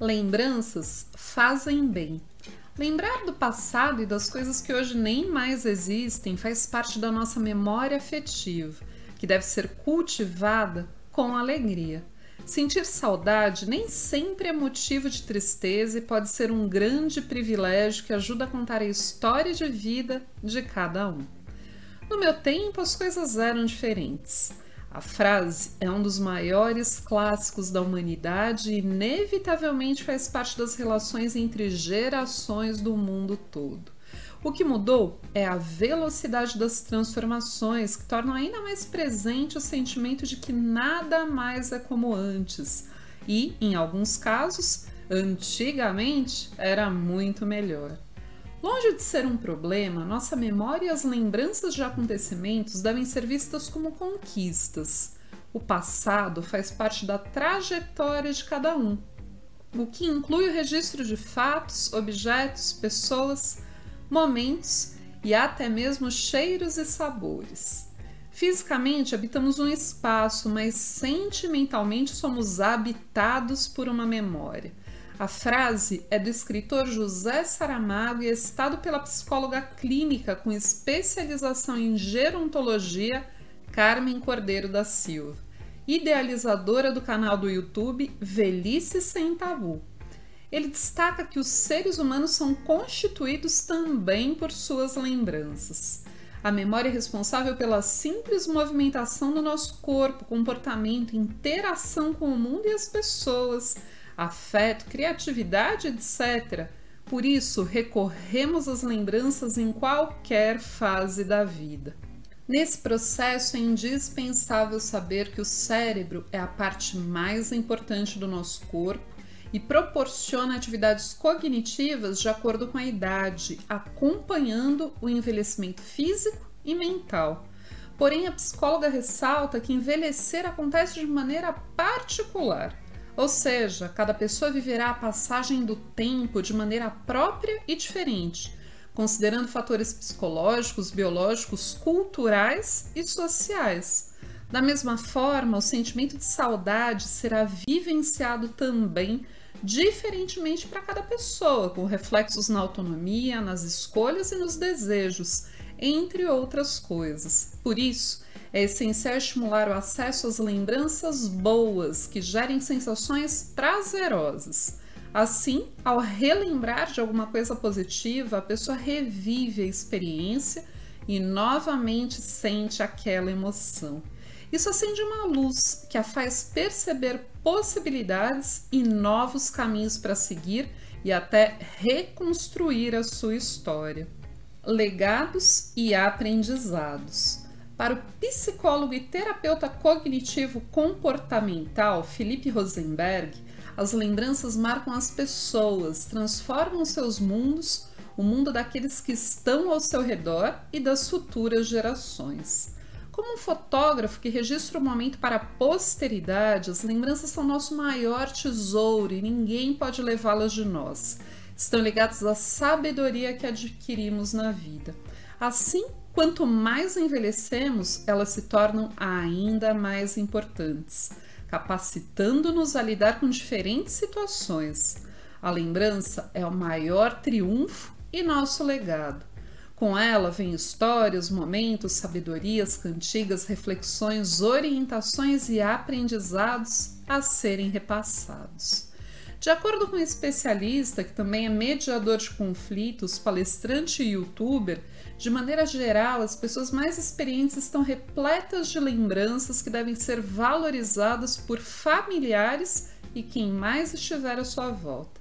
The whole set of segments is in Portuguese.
Lembranças fazem bem. Lembrar do passado e das coisas que hoje nem mais existem faz parte da nossa memória afetiva, que deve ser cultivada com alegria. Sentir saudade nem sempre é motivo de tristeza e pode ser um grande privilégio que ajuda a contar a história de vida de cada um. No meu tempo, as coisas eram diferentes. A frase é um dos maiores clássicos da humanidade e inevitavelmente faz parte das relações entre gerações do mundo todo. O que mudou é a velocidade das transformações que tornam ainda mais presente o sentimento de que nada mais é como antes e, em alguns casos, antigamente era muito melhor. Longe de ser um problema, nossa memória e as lembranças de acontecimentos devem ser vistas como conquistas. O passado faz parte da trajetória de cada um, o que inclui o registro de fatos, objetos, pessoas, momentos e até mesmo cheiros e sabores. Fisicamente habitamos um espaço, mas sentimentalmente somos habitados por uma memória. A frase é do escritor José Saramago e é citado pela psicóloga clínica com especialização em gerontologia Carmen Cordeiro da Silva, idealizadora do canal do YouTube Velhice Sem Tabu. Ele destaca que os seres humanos são constituídos também por suas lembranças. A memória é responsável pela simples movimentação do nosso corpo, comportamento, interação com o mundo e as pessoas afeto, criatividade, etc. Por isso, recorremos às lembranças em qualquer fase da vida. Nesse processo é indispensável saber que o cérebro é a parte mais importante do nosso corpo e proporciona atividades cognitivas de acordo com a idade, acompanhando o envelhecimento físico e mental. Porém, a psicóloga ressalta que envelhecer acontece de maneira particular. Ou seja, cada pessoa viverá a passagem do tempo de maneira própria e diferente, considerando fatores psicológicos, biológicos, culturais e sociais. Da mesma forma, o sentimento de saudade será vivenciado também diferentemente para cada pessoa, com reflexos na autonomia, nas escolhas e nos desejos, entre outras coisas. Por isso, é essencial estimular o acesso às lembranças boas que gerem sensações prazerosas. Assim, ao relembrar de alguma coisa positiva, a pessoa revive a experiência e novamente sente aquela emoção. Isso acende uma luz que a faz perceber possibilidades e novos caminhos para seguir e até reconstruir a sua história. Legados e aprendizados. Para o psicólogo e terapeuta cognitivo comportamental Felipe Rosenberg, as lembranças marcam as pessoas, transformam seus mundos, o mundo daqueles que estão ao seu redor e das futuras gerações. Como um fotógrafo que registra o momento para a posteridade, as lembranças são nosso maior tesouro e ninguém pode levá-las de nós. Estão ligadas à sabedoria que adquirimos na vida. Assim, Quanto mais envelhecemos, elas se tornam ainda mais importantes, capacitando-nos a lidar com diferentes situações. A lembrança é o maior triunfo e nosso legado. Com ela vem histórias, momentos, sabedorias, cantigas, reflexões, orientações e aprendizados a serem repassados. De acordo com um especialista, que também é mediador de conflitos, palestrante e youtuber, de maneira geral, as pessoas mais experientes estão repletas de lembranças que devem ser valorizadas por familiares e quem mais estiver à sua volta.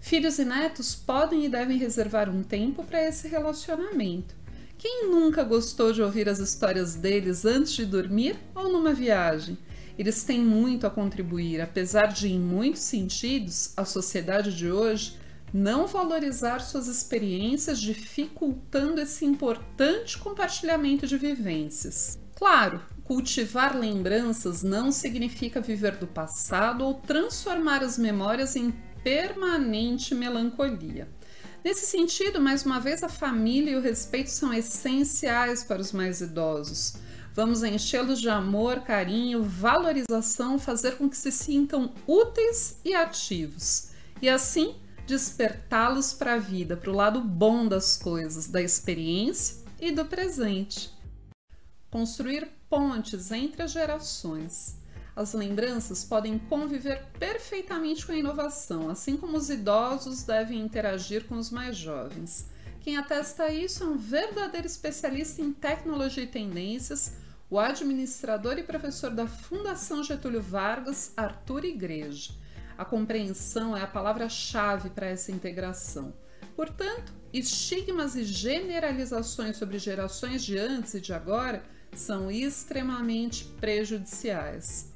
Filhos e netos podem e devem reservar um tempo para esse relacionamento. Quem nunca gostou de ouvir as histórias deles antes de dormir ou numa viagem? Eles têm muito a contribuir, apesar de, em muitos sentidos, a sociedade de hoje não valorizar suas experiências, dificultando esse importante compartilhamento de vivências. Claro, cultivar lembranças não significa viver do passado ou transformar as memórias em permanente melancolia. Nesse sentido, mais uma vez, a família e o respeito são essenciais para os mais idosos. Vamos enchê-los de amor, carinho, valorização, fazer com que se sintam úteis e ativos. e assim despertá-los para a vida, para o lado bom das coisas, da experiência e do presente. Construir pontes entre as gerações. As lembranças podem conviver perfeitamente com a inovação, assim como os idosos devem interagir com os mais jovens. Quem atesta isso é um verdadeiro especialista em tecnologia e tendências, o administrador e professor da Fundação Getúlio Vargas, Arthur Igreja. A compreensão é a palavra-chave para essa integração. Portanto, estigmas e generalizações sobre gerações de antes e de agora são extremamente prejudiciais.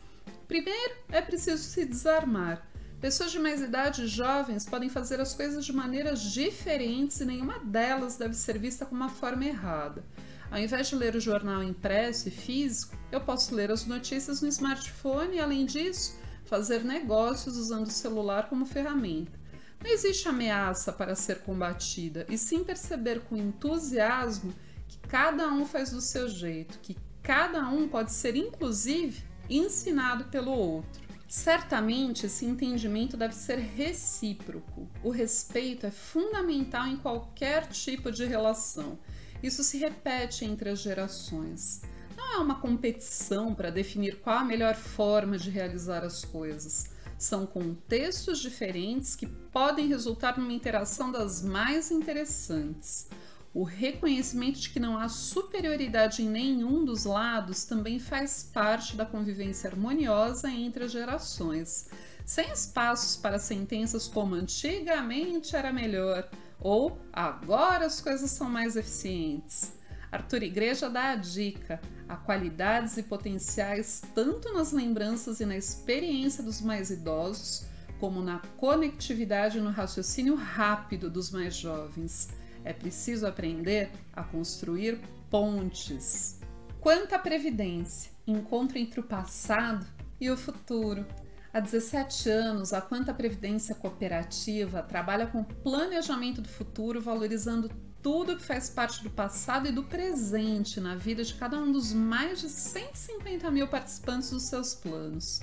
Primeiro, é preciso se desarmar. Pessoas de mais idade e jovens podem fazer as coisas de maneiras diferentes e nenhuma delas deve ser vista como uma forma errada. Ao invés de ler o jornal impresso e físico, eu posso ler as notícias no smartphone e, além disso, fazer negócios usando o celular como ferramenta. Não existe ameaça para ser combatida, e sim perceber com entusiasmo que cada um faz do seu jeito, que cada um pode ser, inclusive, ensinado pelo outro. Certamente esse entendimento deve ser recíproco. O respeito é fundamental em qualquer tipo de relação. Isso se repete entre as gerações. Não é uma competição para definir qual a melhor forma de realizar as coisas. São contextos diferentes que podem resultar numa interação das mais interessantes. O reconhecimento de que não há superioridade em nenhum dos lados também faz parte da convivência harmoniosa entre as gerações, sem espaços para sentenças como antigamente era melhor ou agora as coisas são mais eficientes. Arthur Igreja dá a dica: há qualidades e potenciais tanto nas lembranças e na experiência dos mais idosos, como na conectividade e no raciocínio rápido dos mais jovens. É preciso aprender a construir pontes. Quanta previdência, encontro entre o passado e o futuro. Há 17 anos, a Quanta Previdência Cooperativa trabalha com planejamento do futuro, valorizando tudo que faz parte do passado e do presente na vida de cada um dos mais de 150 mil participantes dos seus planos.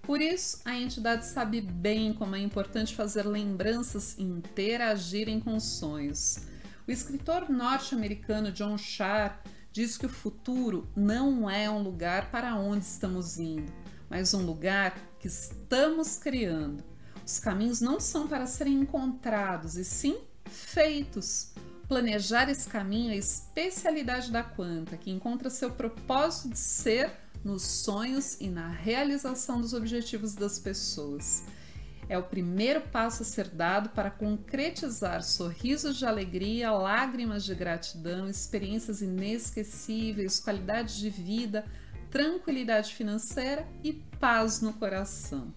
Por isso, a entidade sabe bem como é importante fazer lembranças e interagirem com sonhos. O escritor norte-americano John Shar diz que o futuro não é um lugar para onde estamos indo, mas um lugar que estamos criando. Os caminhos não são para serem encontrados, e sim feitos. Planejar esse caminho é a especialidade da Quanta, que encontra seu propósito de ser nos sonhos e na realização dos objetivos das pessoas. É o primeiro passo a ser dado para concretizar sorrisos de alegria, lágrimas de gratidão, experiências inesquecíveis, qualidade de vida, tranquilidade financeira e paz no coração.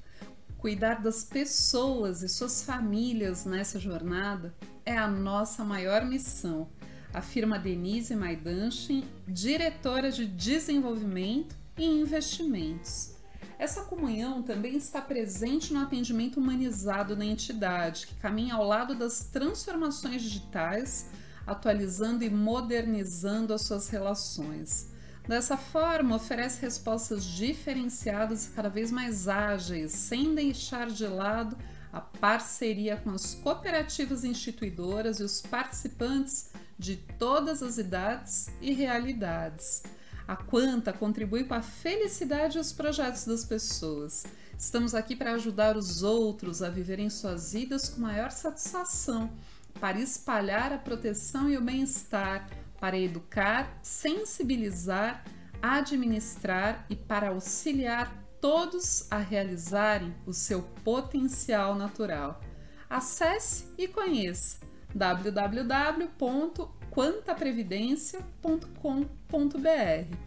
Cuidar das pessoas e suas famílias nessa jornada é a nossa maior missão, afirma Denise Maidanchin, diretora de Desenvolvimento e Investimentos. Essa comunhão também está presente no atendimento humanizado na entidade, que caminha ao lado das transformações digitais, atualizando e modernizando as suas relações. Dessa forma, oferece respostas diferenciadas e cada vez mais ágeis, sem deixar de lado a parceria com as cooperativas instituidoras e os participantes de todas as idades e realidades. A Quanta contribui com a felicidade e os projetos das pessoas. Estamos aqui para ajudar os outros a viverem suas vidas com maior satisfação, para espalhar a proteção e o bem-estar para educar, sensibilizar, administrar e para auxiliar todos a realizarem o seu potencial natural. Acesse e conheça www.quantaprevidencia.com.br.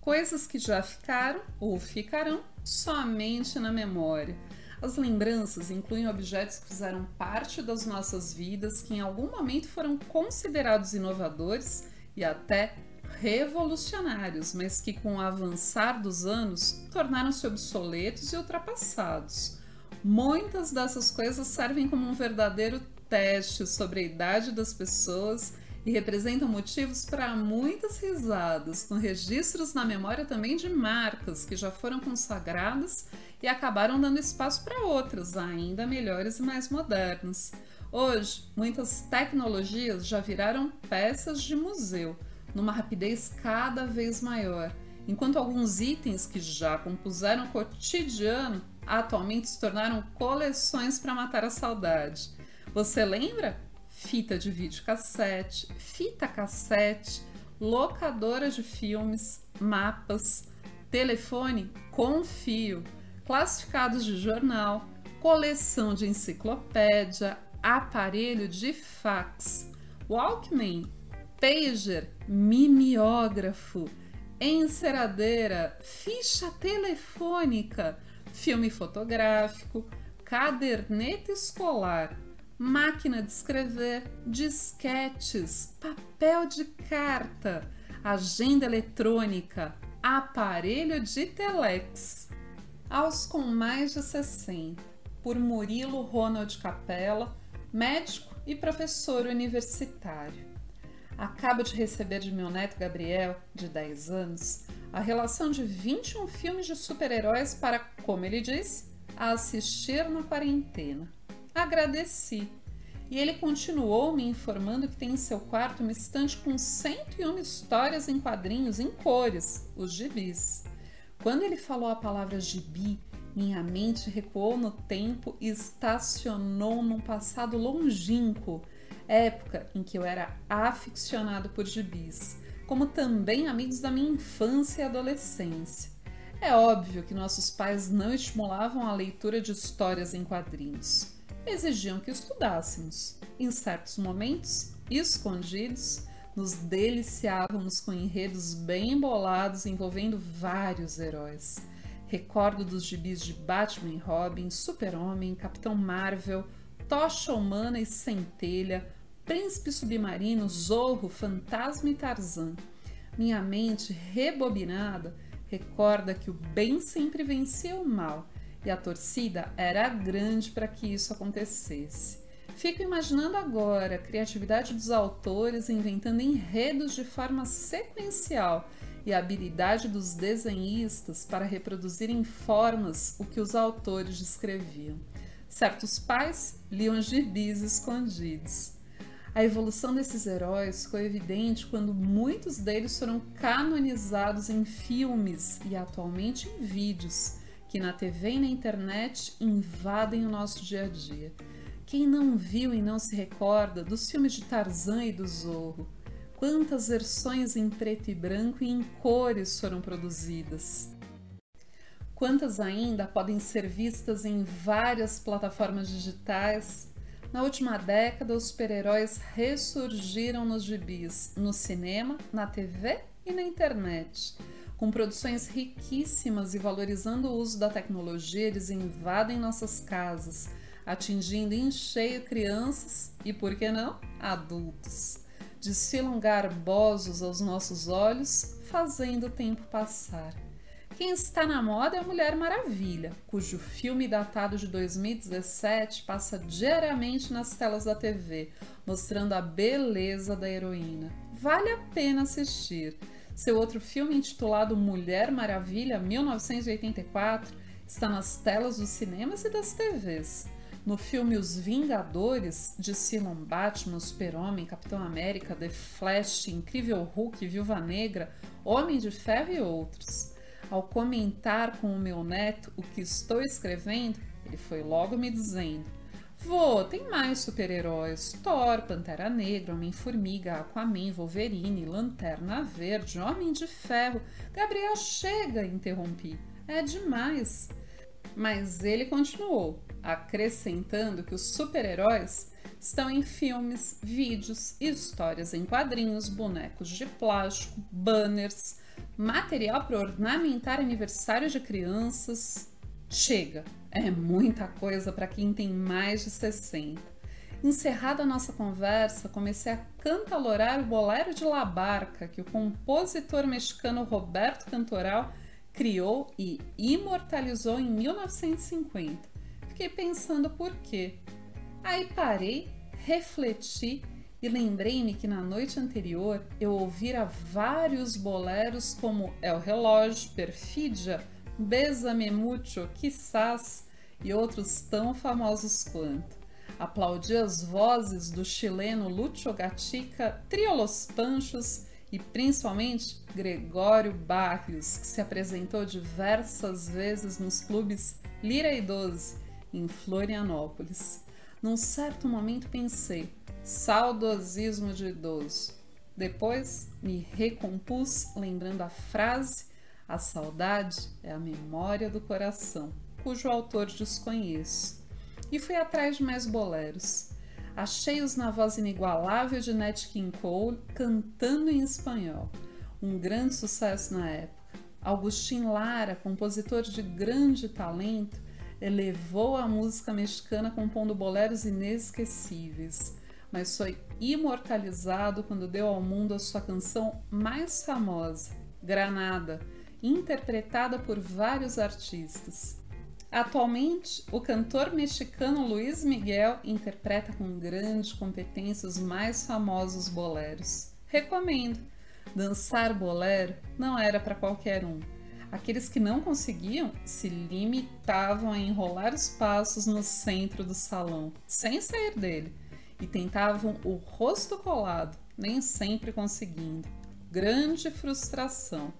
Coisas que já ficaram ou ficarão somente na memória as lembranças incluem objetos que fizeram parte das nossas vidas, que em algum momento foram considerados inovadores e até revolucionários, mas que com o avançar dos anos tornaram-se obsoletos e ultrapassados. Muitas dessas coisas servem como um verdadeiro teste sobre a idade das pessoas e representam motivos para muitas risadas, com registros na memória também de marcas que já foram consagradas e acabaram dando espaço para outros, ainda melhores e mais modernos. Hoje, muitas tecnologias já viraram peças de museu, numa rapidez cada vez maior, enquanto alguns itens que já compuseram o cotidiano atualmente se tornaram coleções para matar a saudade. Você lembra? Fita de videocassete, fita cassete, locadora de filmes, mapas, telefone com fio, classificados de jornal, coleção de enciclopédia, aparelho de fax, Walkman, pager, mimeógrafo, enceradeira, ficha telefônica, filme fotográfico, caderneta escolar, máquina de escrever, disquetes, papel de carta, agenda eletrônica, aparelho de telex. Aos com mais de 60, por Murilo Ronald Capella, médico e professor universitário. Acabo de receber de meu neto Gabriel, de 10 anos, a relação de 21 filmes de super-heróis para, como ele diz, assistir na quarentena. Agradeci. E ele continuou me informando que tem em seu quarto uma estante com 101 histórias em quadrinhos em cores, os gibis. Quando ele falou a palavra gibi, minha mente recuou no tempo e estacionou num passado longínquo, época em que eu era aficionado por gibis, como também amigos da minha infância e adolescência. É óbvio que nossos pais não estimulavam a leitura de histórias em quadrinhos. Exigiam que estudássemos. Em certos momentos, escondidos, nos deliciávamos com enredos bem embolados envolvendo vários heróis. Recordo dos gibis de Batman e Robin, Super-Homem, Capitão Marvel, Tocha Humana e Centelha, Príncipe Submarino, Zorro, Fantasma e Tarzan. Minha mente rebobinada recorda que o bem sempre vencia o mal e a torcida era grande para que isso acontecesse. Fico imaginando agora a criatividade dos autores inventando enredos de forma sequencial e a habilidade dos desenhistas para reproduzir em formas o que os autores descreviam. Certos pais liam gibis escondidos. A evolução desses heróis ficou evidente quando muitos deles foram canonizados em filmes e atualmente em vídeos, que na TV e na internet invadem o nosso dia a dia. Quem não viu e não se recorda dos filmes de Tarzan e do Zorro? quantas versões em preto e branco e em cores foram produzidas. Quantas ainda podem ser vistas em várias plataformas digitais? Na última década, os super-heróis ressurgiram nos gibis, no cinema, na TV e na internet. Com produções riquíssimas e valorizando o uso da tecnologia, eles invadem nossas casas, atingindo em cheio crianças e, por que não, adultos desfilam garbosos aos nossos olhos, fazendo o tempo passar. Quem está na moda é a Mulher Maravilha, cujo filme datado de 2017 passa diariamente nas telas da TV, mostrando a beleza da heroína. Vale a pena assistir. Seu outro filme, intitulado Mulher Maravilha 1984, está nas telas dos cinemas e das TVs. No filme Os Vingadores, desfilam Batman, Super-Homem, Capitão América, The Flash, Incrível Hulk, Viúva Negra, Homem de Ferro e outros. Ao comentar com o meu neto o que estou escrevendo, ele foi logo me dizendo: Vô, tem mais super-heróis: Thor, Pantera Negra, Homem-Formiga, Aquaman, Wolverine, Lanterna Verde, Homem de Ferro. Gabriel, chega! interrompi. É demais. Mas ele continuou acrescentando que os super-heróis estão em filmes, vídeos, histórias em quadrinhos, bonecos de plástico, banners, material para ornamentar aniversário de crianças. Chega, é muita coisa para quem tem mais de 60. Encerrada a nossa conversa, comecei a cantalorar o Bolero de La Barca que o compositor mexicano Roberto Cantoral criou e imortalizou em 1950 fiquei pensando por quê. Aí parei, refleti e lembrei-me que na noite anterior eu ouvira vários boleros como El Relógio, Perfídia, Besame Mucho, Quizás e outros tão famosos quanto. Aplaudi as vozes do chileno Lucho Gatica, Trio Los Panchos e principalmente Gregório Barrios, que se apresentou diversas vezes nos clubes Lira e Doze, em Florianópolis. Num certo momento pensei, saudosismo de idoso. Depois me recompus lembrando a frase: a saudade é a memória do coração, cujo autor desconheço. E fui atrás de mais boleros. Achei-os na voz inigualável de Nat King Cole cantando em espanhol, um grande sucesso na época. Agustin Lara, compositor de grande talento, elevou a música mexicana compondo boleros inesquecíveis, mas foi imortalizado quando deu ao mundo a sua canção mais famosa, Granada, interpretada por vários artistas. Atualmente, o cantor mexicano Luiz Miguel interpreta com grande competência os mais famosos boleros. Recomendo! Dançar bolero não era para qualquer um. Aqueles que não conseguiam se limitavam a enrolar os passos no centro do salão, sem sair dele, e tentavam o rosto colado, nem sempre conseguindo. Grande frustração.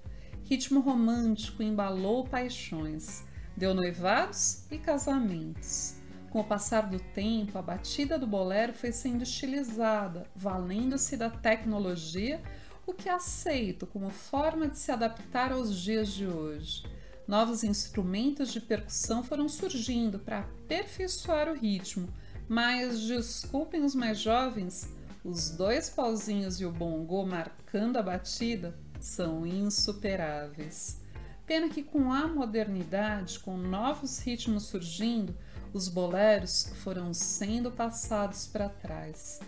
Ritmo romântico embalou paixões Deu noivados e casamentos. Com o passar do tempo, a batida do bolero foi sendo estilizada, valendo-se da tecnologia, o que é aceito como forma de se adaptar aos dias de hoje. Novos instrumentos de percussão foram surgindo para aperfeiçoar o ritmo, mas desculpem os mais jovens, os dois pauzinhos e o bongô marcando a batida são insuperáveis. Pena que com a modernidade, com novos ritmos surgindo, os boleros foram sendo passados para trás.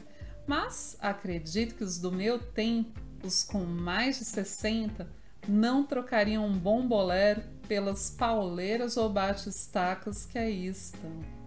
Mas acredito que os do meu tempo, os com mais de 60, não trocariam um bom bolero pelas pauleiras ou batistacas que aí estão.